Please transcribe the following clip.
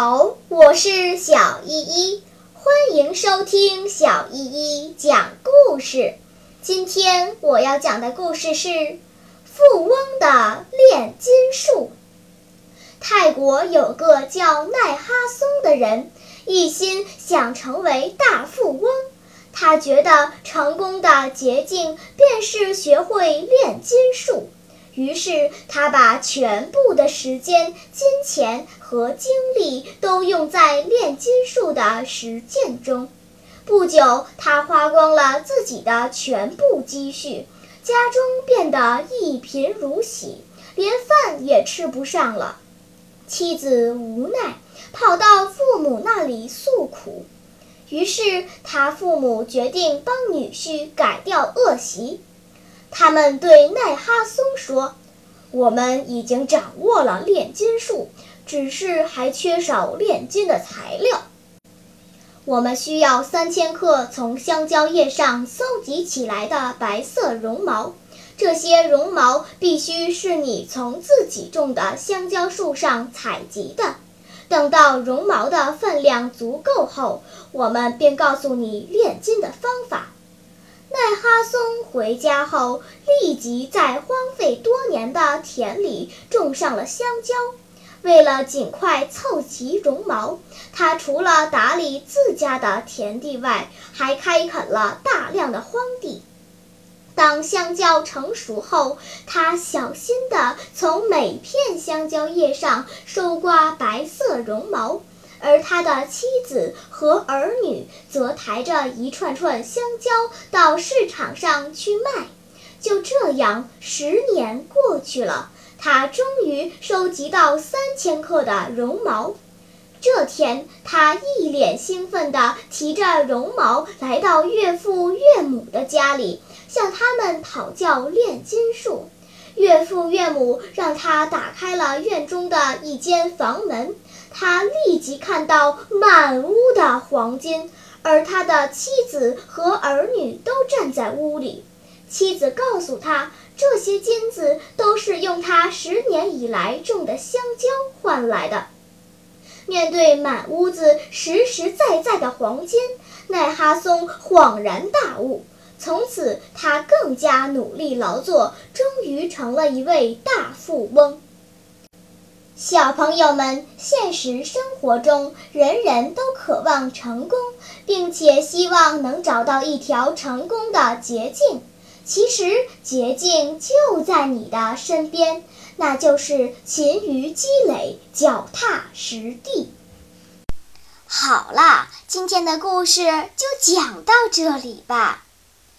好，我是小依依，欢迎收听小依依讲故事。今天我要讲的故事是《富翁的炼金术》。泰国有个叫奈哈松的人，一心想成为大富翁。他觉得成功的捷径便是学会炼金术。于是，他把全部的时间、金钱和精力都用在炼金术的实践中。不久，他花光了自己的全部积蓄，家中变得一贫如洗，连饭也吃不上了。妻子无奈，跑到父母那里诉苦。于是，他父母决定帮女婿改掉恶习。他们对奈哈松说：“我们已经掌握了炼金术，只是还缺少炼金的材料。我们需要三千克从香蕉叶上搜集起来的白色绒毛，这些绒毛必须是你从自己种的香蕉树上采集的。等到绒毛的分量足够后，我们便告诉你炼金的方法。”奈哈松回家后，立即在荒废多年的田里种上了香蕉。为了尽快凑齐绒毛，他除了打理自家的田地外，还开垦了大量的荒地。当香蕉成熟后，他小心地从每片香蕉叶上收刮白色绒毛。而他的妻子和儿女则抬着一串串香蕉到市场上去卖。就这样，十年过去了，他终于收集到三千克的绒毛。这天，他一脸兴奋地提着绒毛来到岳父岳母的家里，向他们讨教炼金术。父岳母让他打开了院中的一间房门。他立即看到满屋的黄金，而他的妻子和儿女都站在屋里。妻子告诉他，这些金子都是用他十年以来种的香蕉换来的。面对满屋子实实在在的黄金，奈哈松恍然大悟。从此，他更加努力劳作，终于成了一位大富翁。小朋友们，现实生活中，人人都渴望成功，并且希望能找到一条成功的捷径。其实，捷径就在你的身边，那就是勤于积累，脚踏实地。好啦，今天的故事就讲到这里吧。